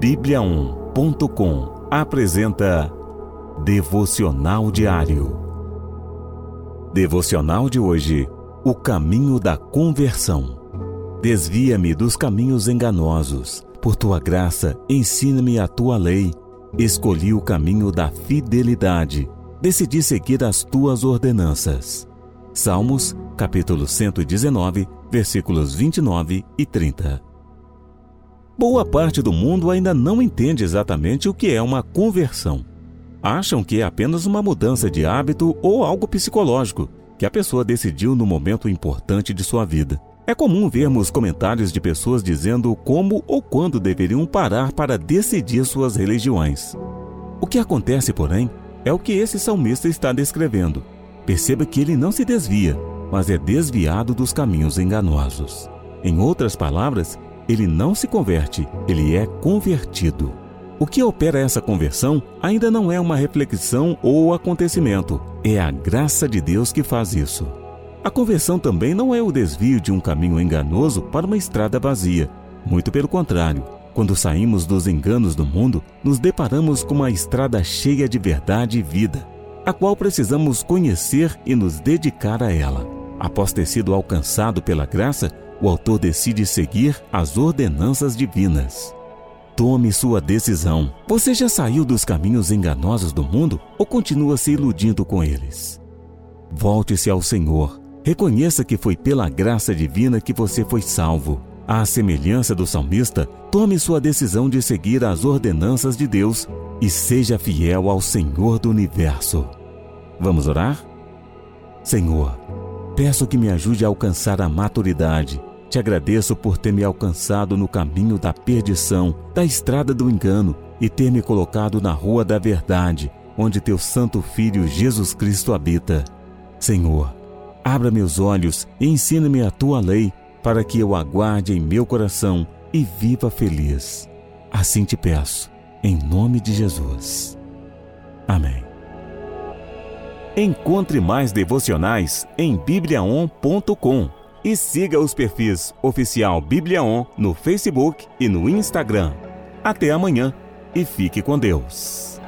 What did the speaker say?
Bíblia1.com apresenta Devocional Diário. Devocional de hoje: O caminho da conversão. Desvia-me dos caminhos enganosos. Por tua graça, ensina-me a tua lei. Escolhi o caminho da fidelidade. Decidi seguir as tuas ordenanças. Salmos, capítulo 119, versículos 29 e 30. Boa parte do mundo ainda não entende exatamente o que é uma conversão. Acham que é apenas uma mudança de hábito ou algo psicológico que a pessoa decidiu no momento importante de sua vida. É comum vermos comentários de pessoas dizendo como ou quando deveriam parar para decidir suas religiões. O que acontece, porém, é o que esse salmista está descrevendo. Perceba que ele não se desvia, mas é desviado dos caminhos enganosos. Em outras palavras, ele não se converte, ele é convertido. O que opera essa conversão ainda não é uma reflexão ou acontecimento, é a graça de Deus que faz isso. A conversão também não é o desvio de um caminho enganoso para uma estrada vazia. Muito pelo contrário, quando saímos dos enganos do mundo, nos deparamos com uma estrada cheia de verdade e vida, a qual precisamos conhecer e nos dedicar a ela. Após ter sido alcançado pela graça, o autor decide seguir as ordenanças divinas. Tome sua decisão. Você já saiu dos caminhos enganosos do mundo ou continua se iludindo com eles? Volte-se ao Senhor. Reconheça que foi pela graça divina que você foi salvo. À semelhança do salmista, tome sua decisão de seguir as ordenanças de Deus e seja fiel ao Senhor do universo. Vamos orar? Senhor, peço que me ajude a alcançar a maturidade te agradeço por ter me alcançado no caminho da perdição, da estrada do engano e ter me colocado na rua da verdade, onde teu Santo Filho Jesus Cristo habita. Senhor, abra meus olhos e ensina-me a tua lei, para que eu aguarde em meu coração e viva feliz. Assim te peço, em nome de Jesus. Amém. Encontre mais devocionais em bibliaon.com e siga os perfis Oficial Bíblia On no Facebook e no Instagram. Até amanhã e fique com Deus.